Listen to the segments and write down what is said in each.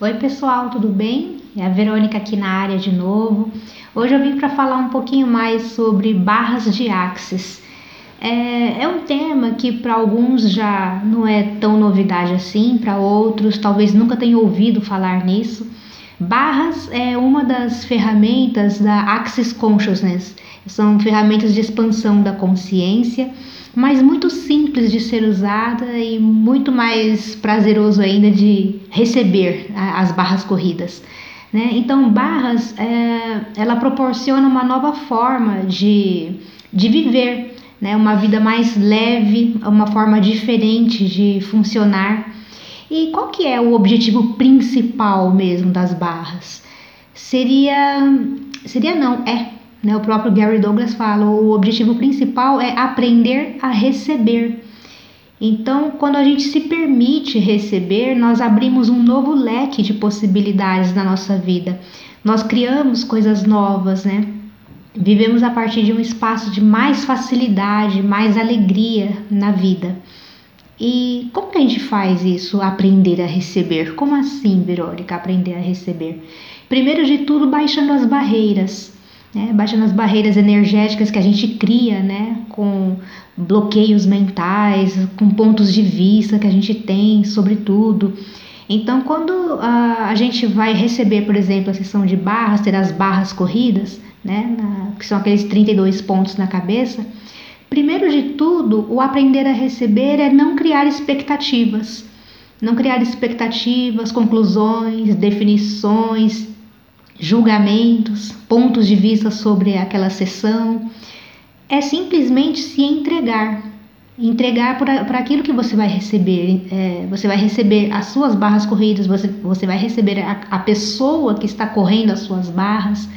Oi, pessoal, tudo bem? É a Verônica aqui na área de novo. Hoje eu vim para falar um pouquinho mais sobre barras de axis. É, é um tema que para alguns já não é tão novidade assim, para outros talvez nunca tenham ouvido falar nisso. Barras é uma das ferramentas da Axis Consciousness. São ferramentas de expansão da consciência mas muito simples de ser usada e muito mais prazeroso ainda de receber as barras corridas. Né? Então, barras, é, ela proporciona uma nova forma de, de viver, né? uma vida mais leve, uma forma diferente de funcionar. E qual que é o objetivo principal mesmo das barras? Seria, seria não, é né? O próprio Gary Douglas fala: o objetivo principal é aprender a receber. Então, quando a gente se permite receber, nós abrimos um novo leque de possibilidades na nossa vida. Nós criamos coisas novas, né? Vivemos a partir de um espaço de mais facilidade, mais alegria na vida. E como que a gente faz isso? Aprender a receber. Como assim, Verônica, aprender a receber? Primeiro de tudo, baixando as barreiras né? baixando as barreiras energéticas que a gente cria, né? com bloqueios mentais, com pontos de vista que a gente tem sobre tudo. Então, quando a, a gente vai receber, por exemplo, a sessão de barras, ter as barras corridas, né? Na, que são aqueles 32 pontos na cabeça, primeiro de tudo, o aprender a receber é não criar expectativas. Não criar expectativas, conclusões, definições, julgamentos, pontos de vista sobre aquela sessão. É simplesmente se entregar. Entregar para aquilo que você vai receber. É, você vai receber as suas barras corridas, você, você vai receber a, a pessoa que está correndo as suas barras.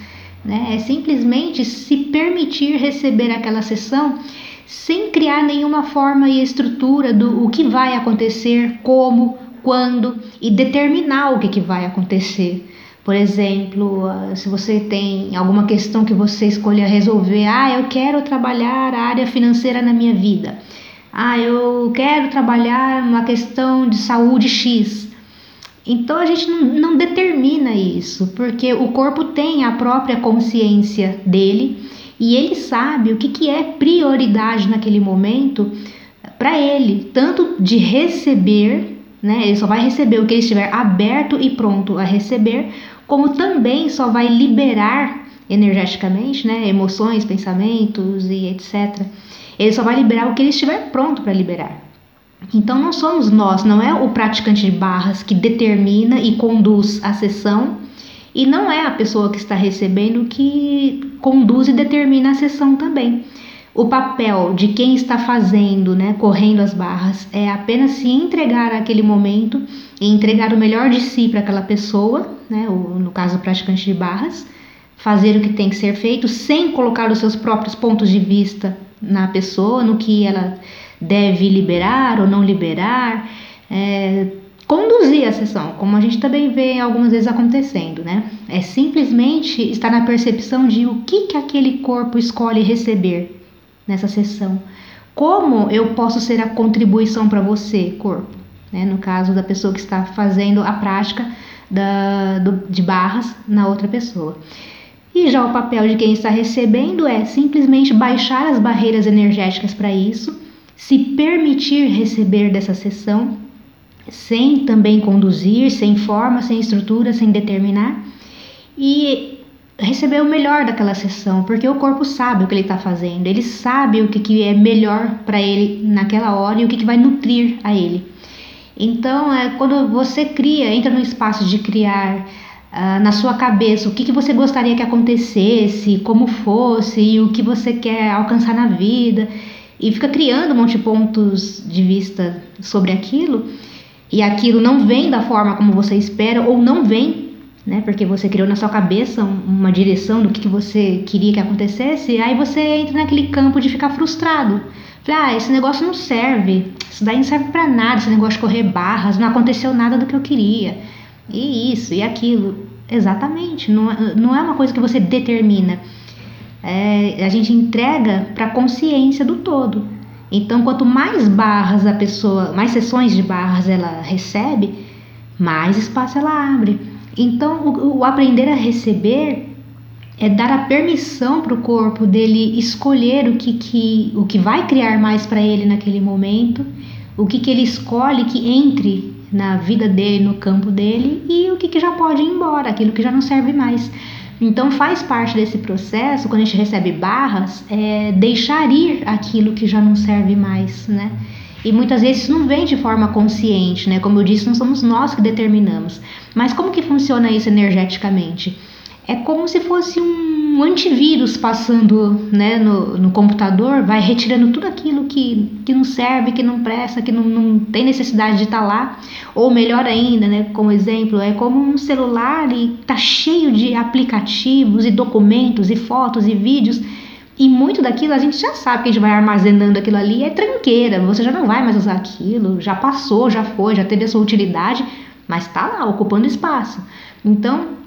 Né? É simplesmente se permitir receber aquela sessão sem criar nenhuma forma e estrutura do o que vai acontecer, como, quando e determinar o que, que vai acontecer. Por exemplo, ah, se você tem alguma questão que você escolha resolver, ah, eu quero trabalhar a área financeira na minha vida. Ah, eu quero trabalhar uma questão de saúde X. Então a gente não, não determina isso, porque o corpo tem a própria consciência dele e ele sabe o que, que é prioridade naquele momento para ele, tanto de receber, né? Ele só vai receber o que ele estiver aberto e pronto a receber, como também só vai liberar energeticamente, né, emoções, pensamentos e etc. Ele só vai liberar o que ele estiver pronto para liberar. Então não somos nós, não é o praticante de barras que determina e conduz a sessão e não é a pessoa que está recebendo que conduz e determina a sessão também. O papel de quem está fazendo, né, correndo as barras, é apenas se entregar àquele momento e entregar o melhor de si para aquela pessoa, né, o, no caso o praticante de barras, fazer o que tem que ser feito sem colocar os seus próprios pontos de vista na pessoa, no que ela deve liberar ou não liberar, é, conduzir a sessão, como a gente também vê algumas vezes acontecendo, né? É simplesmente estar na percepção de o que, que aquele corpo escolhe receber nessa sessão. Como eu posso ser a contribuição para você, corpo? Né? No caso da pessoa que está fazendo a prática da, do, de barras na outra pessoa. E já o papel de quem está recebendo é simplesmente baixar as barreiras energéticas para isso, se permitir receber dessa sessão, sem também conduzir, sem forma, sem estrutura, sem determinar, e receber o melhor daquela sessão, porque o corpo sabe o que ele está fazendo, ele sabe o que, que é melhor para ele naquela hora e o que, que vai nutrir a ele. Então, é, quando você cria, entra no espaço de criar uh, na sua cabeça o que, que você gostaria que acontecesse, como fosse e o que você quer alcançar na vida, e fica criando um monte de pontos de vista sobre aquilo, e aquilo não vem da forma como você espera ou não vem né? Porque você criou na sua cabeça uma direção do que, que você queria que acontecesse, aí você entra naquele campo de ficar frustrado. Fala, ah, esse negócio não serve, isso daí não serve para nada, esse negócio de correr barras, não aconteceu nada do que eu queria. E isso, e aquilo. Exatamente, não, é, não é uma coisa que você determina. É, a gente entrega para a consciência do todo. Então, quanto mais barras a pessoa, mais sessões de barras ela recebe, mais espaço ela abre. Então, o, o aprender a receber é dar a permissão para o corpo dele escolher o que, que, o que vai criar mais para ele naquele momento, o que, que ele escolhe que entre na vida dele, no campo dele, e o que, que já pode ir embora, aquilo que já não serve mais. Então faz parte desse processo, quando a gente recebe barras, é deixar ir aquilo que já não serve mais, né? E muitas vezes não vem de forma consciente, né? Como eu disse, não somos nós que determinamos. Mas como que funciona isso energeticamente? É como se fosse um antivírus passando né, no, no computador, vai retirando tudo aquilo que, que não serve, que não presta, que não, não tem necessidade de estar tá lá. Ou melhor ainda, né, como exemplo, é como um celular e tá cheio de aplicativos e documentos e fotos e vídeos. E muito daquilo a gente já sabe que a gente vai armazenando aquilo ali, é tranqueira, você já não vai mais usar aquilo, já passou, já foi, já teve a sua utilidade, mas está lá ocupando espaço. Então,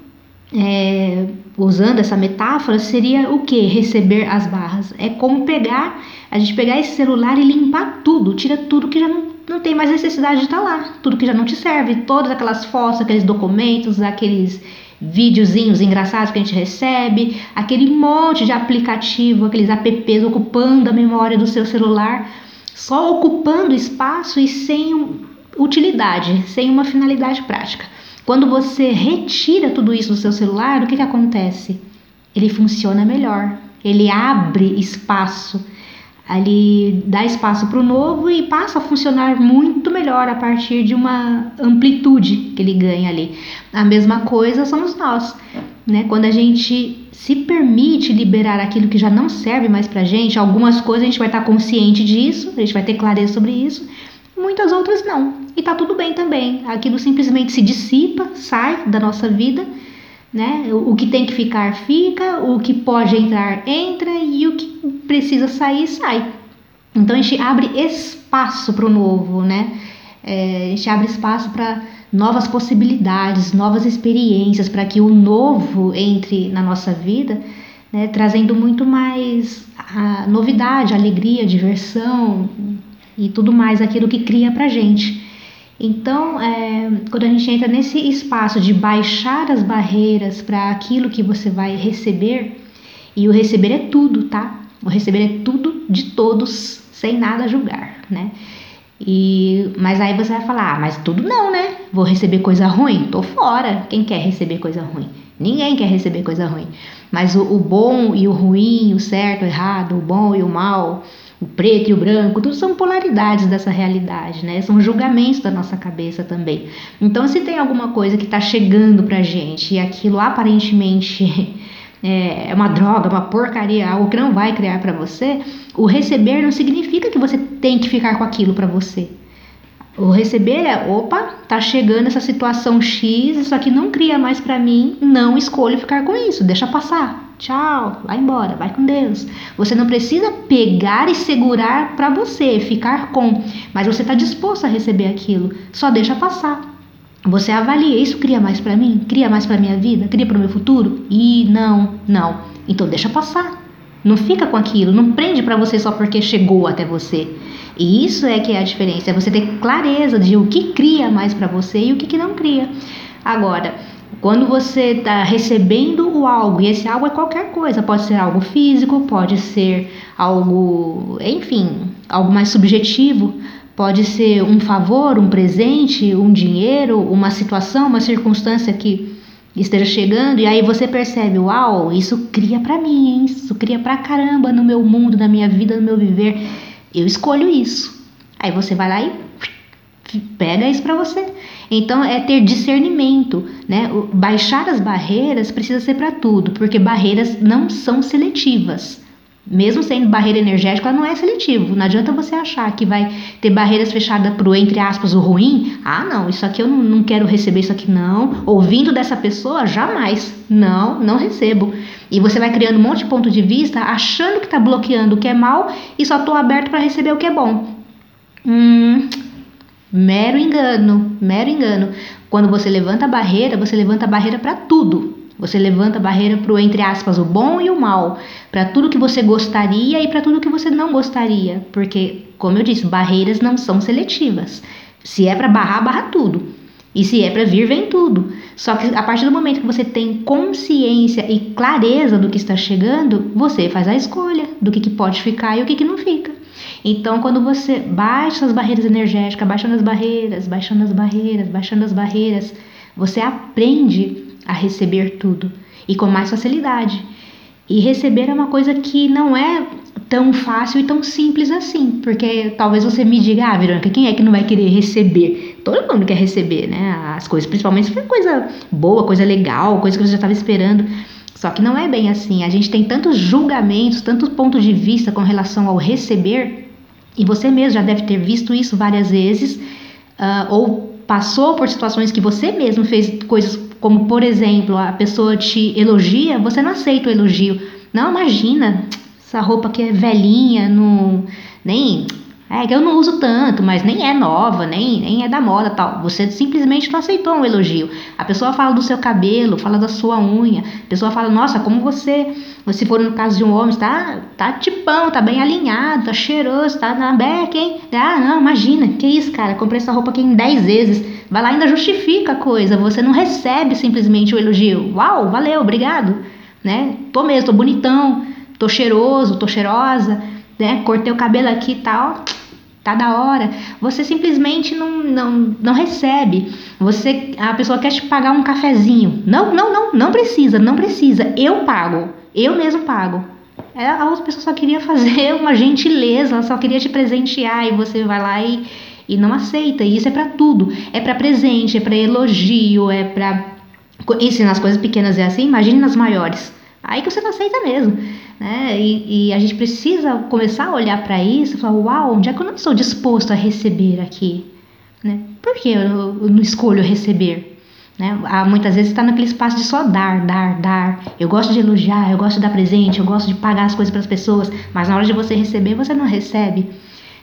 é, usando essa metáfora, seria o que? Receber as barras. É como pegar, a gente pegar esse celular e limpar tudo, tira tudo que já não, não tem mais necessidade de estar tá lá, tudo que já não te serve, todas aquelas fotos, aqueles documentos, aqueles videozinhos engraçados que a gente recebe, aquele monte de aplicativo, aqueles apps ocupando a memória do seu celular, só ocupando espaço e sem utilidade, sem uma finalidade prática. Quando você retira tudo isso do seu celular, o que, que acontece? Ele funciona melhor, ele abre espaço, ele dá espaço para o novo e passa a funcionar muito melhor a partir de uma amplitude que ele ganha ali. A mesma coisa somos nós, né? Quando a gente se permite liberar aquilo que já não serve mais para gente, algumas coisas a gente vai estar consciente disso, a gente vai ter clareza sobre isso, muitas outras não. E tá tudo bem também. Aquilo simplesmente se dissipa, sai da nossa vida, né? O que tem que ficar fica, o que pode entrar entra e o que precisa sair sai. Então a gente abre espaço para o novo, né? É, a gente abre espaço para novas possibilidades, novas experiências, para que o novo entre na nossa vida, né? trazendo muito mais a novidade, alegria, diversão, e tudo mais aquilo que cria para gente. Então, é, quando a gente entra nesse espaço de baixar as barreiras para aquilo que você vai receber, e o receber é tudo, tá? O receber é tudo de todos, sem nada julgar, né? E, mas aí você vai falar, ah, mas tudo não, né? Vou receber coisa ruim? Tô fora. Quem quer receber coisa ruim? Ninguém quer receber coisa ruim. Mas o, o bom e o ruim, o certo, o errado, o bom e o mal, o preto e o branco, tudo são polaridades dessa realidade, né? São julgamentos da nossa cabeça também. Então, se tem alguma coisa que está chegando pra gente e aquilo aparentemente é uma droga, uma porcaria, algo que não vai criar para você, o receber não significa que você tem que ficar com aquilo para você. O receber é, opa, tá chegando essa situação X, isso aqui não cria mais para mim, não escolho ficar com isso, deixa passar. Tchau, vai embora, vai com Deus. Você não precisa pegar e segurar para você, ficar com, mas você está disposto a receber aquilo. Só deixa passar. Você avalia, isso cria mais para mim? Cria mais para minha vida? Cria para o meu futuro? E não, não. Então deixa passar. Não fica com aquilo, não prende para você só porque chegou até você. E isso é que é a diferença, é você ter clareza de o que cria mais para você e o que, que não cria. Agora, quando você está recebendo algo, e esse algo é qualquer coisa, pode ser algo físico, pode ser algo, enfim, algo mais subjetivo, pode ser um favor, um presente, um dinheiro, uma situação, uma circunstância que esteja chegando e aí você percebe, uau, isso cria para mim, hein? isso cria pra caramba no meu mundo, na minha vida, no meu viver. Eu escolho isso. Aí você vai lá e pega isso para você. Então é ter discernimento, né? Baixar as barreiras precisa ser para tudo, porque barreiras não são seletivas. Mesmo sendo barreira energética, ela não é seletivo. Não adianta você achar que vai ter barreiras fechadas para o, entre aspas, o ruim. Ah, não, isso aqui eu não, não quero receber isso aqui, não. Ouvindo dessa pessoa, jamais. Não, não recebo. E você vai criando um monte de ponto de vista, achando que está bloqueando o que é mal e só estou aberto para receber o que é bom. Hum, Mero engano, mero engano. Quando você levanta a barreira, você levanta a barreira para tudo. Você levanta a barreira para o, entre aspas, o bom e o mal, para tudo que você gostaria e para tudo que você não gostaria. Porque, como eu disse, barreiras não são seletivas. Se é para barrar, barra tudo. E se é para vir, vem tudo. Só que a partir do momento que você tem consciência e clareza do que está chegando, você faz a escolha do que, que pode ficar e o que, que não fica. Então, quando você baixa as barreiras energéticas, baixando as barreiras, baixando as barreiras, baixando as barreiras, você aprende a receber tudo e com mais facilidade. E receber é uma coisa que não é tão fácil e tão simples assim, porque talvez você me diga, ah, Verônica, quem é que não vai querer receber? Todo mundo quer receber, né? As coisas, principalmente se for coisa boa, coisa legal, coisa que você já estava esperando. Só que não é bem assim. A gente tem tantos julgamentos, tantos pontos de vista com relação ao receber, e você mesmo já deve ter visto isso várias vezes, uh, ou passou por situações que você mesmo fez coisas como, por exemplo, a pessoa te elogia, você não aceita o elogio. Não, imagina, essa roupa que é velhinha, não, nem é que eu não uso tanto, mas nem é nova, nem, nem é da moda tal. Você simplesmente não aceitou um elogio. A pessoa fala do seu cabelo, fala da sua unha. A pessoa fala, nossa, como você, se for no caso de um homem, tá, tá tipão, tá bem alinhado, tá cheiroso, tá na beca, hein? Ah, não, imagina, que isso, cara, comprei essa roupa aqui em 10 vezes. Vai lá ainda justifica a coisa. Você não recebe simplesmente o elogio. Uau, valeu, obrigado. Né? Tô mesmo, tô bonitão tô cheiroso, tô cheirosa, né? Cortei o cabelo aqui e tal, tá da hora. Você simplesmente não, não, não recebe. Você, a pessoa quer te pagar um cafezinho. Não, não, não, não precisa, não precisa. Eu pago, eu mesmo pago. É, a outra pessoa só queria fazer uma gentileza, ela só queria te presentear e você vai lá e, e não aceita. E isso é para tudo. É para presente, é para elogio, é para isso nas coisas pequenas é assim, imagine nas maiores. Aí que você não aceita mesmo. Né? E, e a gente precisa começar a olhar para isso e falar: uau, onde é que eu não estou disposto a receber aqui? Né? Por que eu, não escolho receber? Né? Há, muitas vezes está naquele espaço de só dar, dar, dar. Eu gosto de elogiar, eu gosto de dar presente, eu gosto de pagar as coisas para as pessoas, mas na hora de você receber, você não recebe.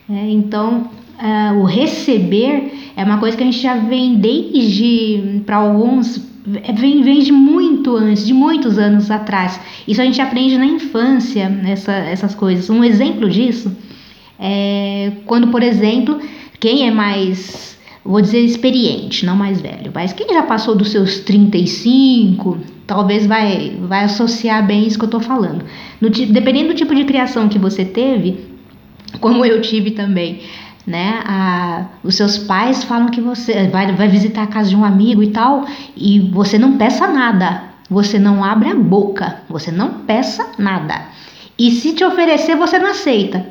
É, então, uh, o receber é uma coisa que a gente já vem desde, para alguns, vem, vem de muito antes, de muitos anos atrás. Isso a gente aprende na infância, essa, essas coisas. Um exemplo disso é quando, por exemplo, quem é mais, vou dizer, experiente, não mais velho, mas quem já passou dos seus 35, talvez vai, vai associar bem isso que eu estou falando. No, dependendo do tipo de criação que você teve, como eu tive também, né? A, os seus pais falam que você vai, vai visitar a casa de um amigo e tal, e você não peça nada, você não abre a boca, você não peça nada. E se te oferecer, você não aceita.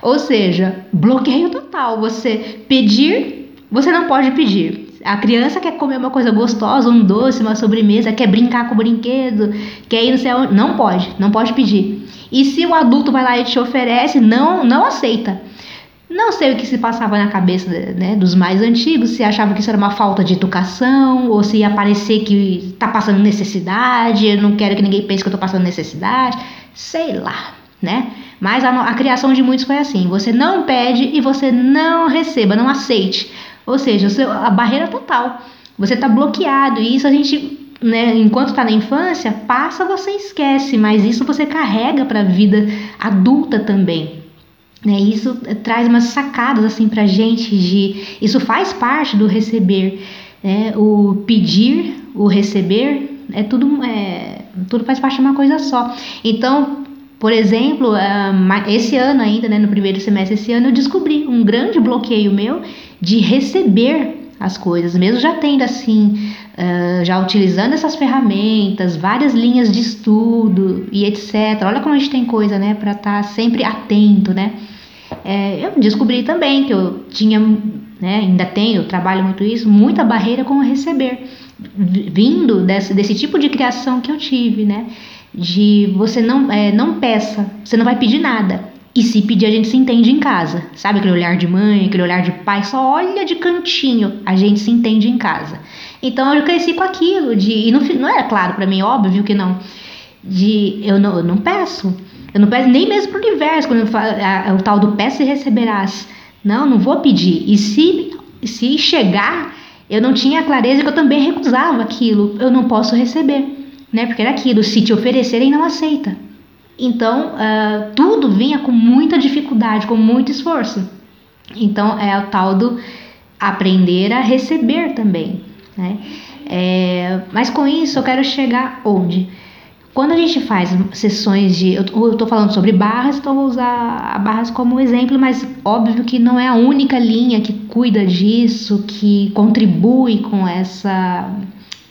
Ou seja, bloqueio total. Você pedir, você não pode pedir. A criança quer comer uma coisa gostosa, um doce, uma sobremesa, quer brincar com o brinquedo, quer ir no céu, não pode, não pode pedir. E se o adulto vai lá e te oferece, não, não aceita. Não sei o que se passava na cabeça né, dos mais antigos, se achava que isso era uma falta de educação, ou se ia parecer que está passando necessidade, eu não quero que ninguém pense que eu estou passando necessidade, sei lá, né? Mas a, a criação de muitos foi assim: você não pede e você não receba, não aceite. Ou seja, seu, a barreira total. Você está bloqueado, e isso a gente né, enquanto está na infância, passa, você esquece, mas isso você carrega para a vida adulta também. Né? Isso traz umas sacadas assim para gente de isso faz parte do receber, né? o pedir, o receber é tudo é, tudo faz parte de uma coisa só. Então, por exemplo, esse ano ainda, né, no primeiro semestre esse ano, eu descobri um grande bloqueio meu de receber as coisas, mesmo já tendo assim, uh, já utilizando essas ferramentas, várias linhas de estudo e etc. Olha como a gente tem coisa, né, para estar tá sempre atento, né? É, eu descobri também que eu tinha, né, ainda tenho, trabalho muito isso, muita barreira com receber, vindo desse, desse tipo de criação que eu tive, né? De você não, é, não peça, você não vai pedir nada. E se pedir, a gente se entende em casa. Sabe aquele olhar de mãe, aquele olhar de pai, só olha de cantinho, a gente se entende em casa. Então eu cresci com aquilo, de, e não, não era claro para mim, óbvio que não, de eu não, eu não peço. Eu não peço nem mesmo para o universo, quando falo, a, a, o tal do peça e receberás. Não, não vou pedir. E se, se chegar, eu não tinha clareza que eu também recusava aquilo. Eu não posso receber, né? Porque era aquilo, se te oferecerem, não aceita. Então, uh, tudo vinha com muita dificuldade, com muito esforço. Então, é o tal do aprender a receber também. Né? É, mas com isso eu quero chegar onde? Quando a gente faz sessões de. Eu estou falando sobre barras, então vou usar a barras como exemplo, mas óbvio que não é a única linha que cuida disso, que contribui com essa,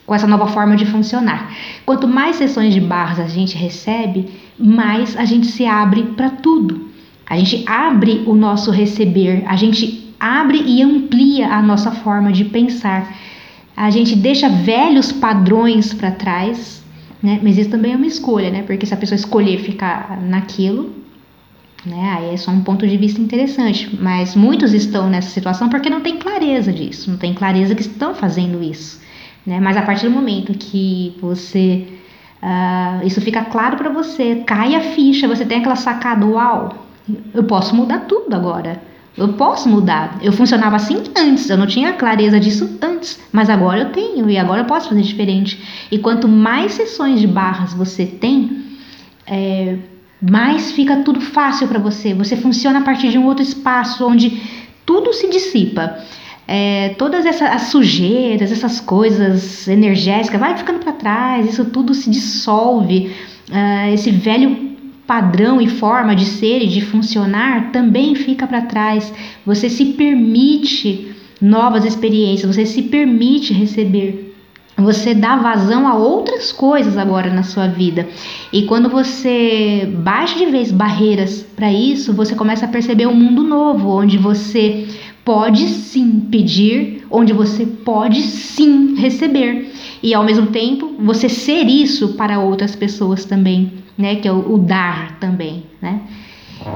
com essa nova forma de funcionar. Quanto mais sessões de barras a gente recebe, mais a gente se abre para tudo. A gente abre o nosso receber, a gente abre e amplia a nossa forma de pensar. A gente deixa velhos padrões para trás né? Mas isso também é uma escolha, né? Porque se a pessoa escolher ficar naquilo, né? Aí é só um ponto de vista interessante. Mas muitos estão nessa situação porque não tem clareza disso, não tem clareza que estão fazendo isso, né? Mas a partir do momento que você uh, isso fica claro para você, cai a ficha, você tem aquela sacada, uau, eu posso mudar tudo agora. Eu posso mudar. Eu funcionava assim antes, eu não tinha clareza disso antes, mas agora eu tenho e agora eu posso fazer diferente. E quanto mais sessões de barras você tem, é, mais fica tudo fácil para você. Você funciona a partir de um outro espaço onde tudo se dissipa. É, todas essas as sujeiras, essas coisas energéticas, vai ficando para trás, isso tudo se dissolve. Uh, esse velho padrão e forma de ser e de funcionar também fica para trás. Você se permite novas experiências, você se permite receber. Você dá vazão a outras coisas agora na sua vida. E quando você baixa de vez barreiras para isso, você começa a perceber um mundo novo, onde você pode sim pedir, onde você pode sim receber. E ao mesmo tempo, você ser isso para outras pessoas também né? Que é o, o dar também, né?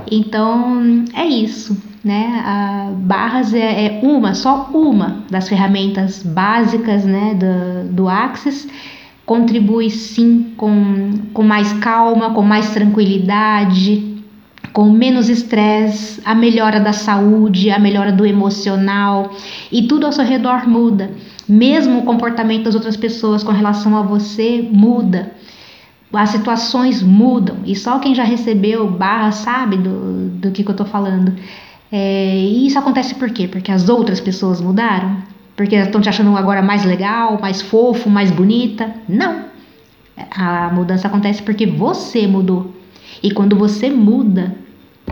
Então é isso, né? A Barras é, é, uma, só uma das ferramentas básicas, né? Do, do Access contribui sim com, com mais calma, com mais tranquilidade, com menos estresse, a melhora da saúde, a melhora do emocional e tudo ao seu redor muda. Mesmo o comportamento das outras pessoas com relação a você muda as situações mudam e só quem já recebeu barra sabe do, do que, que eu tô falando. É, e isso acontece por quê? Porque as outras pessoas mudaram? Porque estão te achando agora mais legal, mais fofo, mais bonita? Não. A mudança acontece porque você mudou. E quando você muda,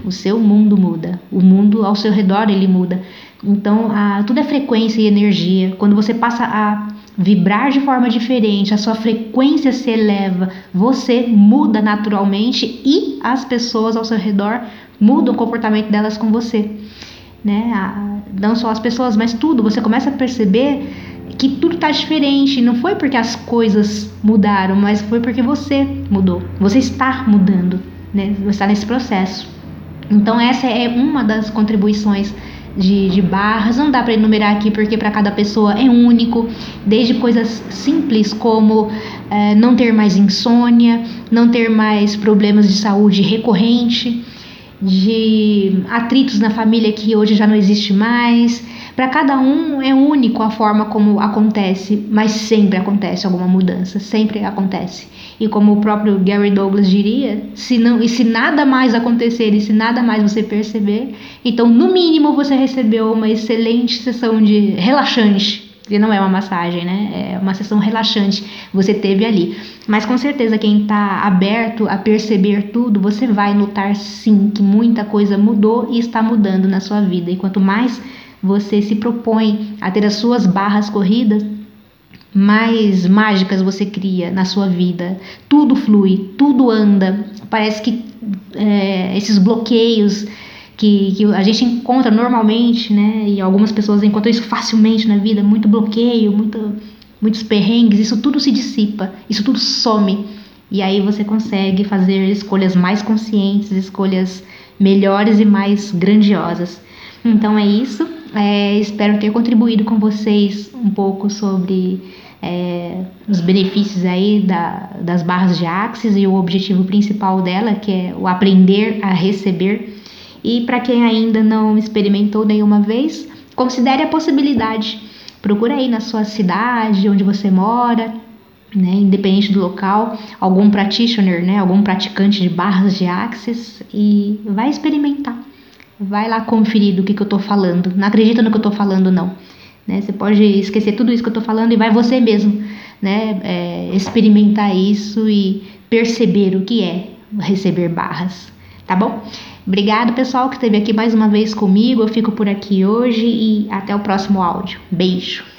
o seu mundo muda. O mundo ao seu redor ele muda. Então, a, tudo é frequência e energia. Quando você passa a vibrar de forma diferente, a sua frequência se eleva, você muda naturalmente e as pessoas ao seu redor mudam o comportamento delas com você. Né? Não só as pessoas, mas tudo. Você começa a perceber que tudo está diferente. Não foi porque as coisas mudaram, mas foi porque você mudou. Você está mudando, né? Você está nesse processo. Então essa é uma das contribuições de, de barras, não dá para enumerar aqui porque para cada pessoa é único, desde coisas simples como é, não ter mais insônia, não ter mais problemas de saúde recorrente, de atritos na família que hoje já não existe mais. Para cada um é único a forma como acontece, mas sempre acontece alguma mudança, sempre acontece. E como o próprio Gary Douglas diria, se não e se nada mais acontecer e se nada mais você perceber, então no mínimo você recebeu uma excelente sessão de relaxante. Que não é uma massagem, né? É uma sessão relaxante você teve ali. Mas com certeza quem está aberto a perceber tudo, você vai notar sim que muita coisa mudou e está mudando na sua vida. E quanto mais você se propõe a ter as suas barras corridas, mais mágicas você cria na sua vida. Tudo flui, tudo anda. Parece que é, esses bloqueios que, que, a gente encontra normalmente, né? E algumas pessoas encontram isso facilmente na vida, muito bloqueio, muito, muitos perrengues, isso tudo se dissipa, isso tudo some. E aí você consegue fazer escolhas mais conscientes, escolhas melhores e mais grandiosas. Então é isso. É, espero ter contribuído com vocês um pouco sobre é, os benefícios aí da, das barras de Axis e o objetivo principal dela, que é o aprender a receber. E para quem ainda não experimentou nenhuma vez, considere a possibilidade. Procura aí na sua cidade, onde você mora, né, independente do local, algum practitioner, né, algum praticante de barras de Axis e vai experimentar. Vai lá conferir do que, que eu estou falando. Não acredita no que eu estou falando, não. Né? Você pode esquecer tudo isso que eu estou falando e vai você mesmo né? É, experimentar isso e perceber o que é receber barras, tá bom? Obrigado, pessoal, que esteve aqui mais uma vez comigo. Eu fico por aqui hoje e até o próximo áudio. Beijo!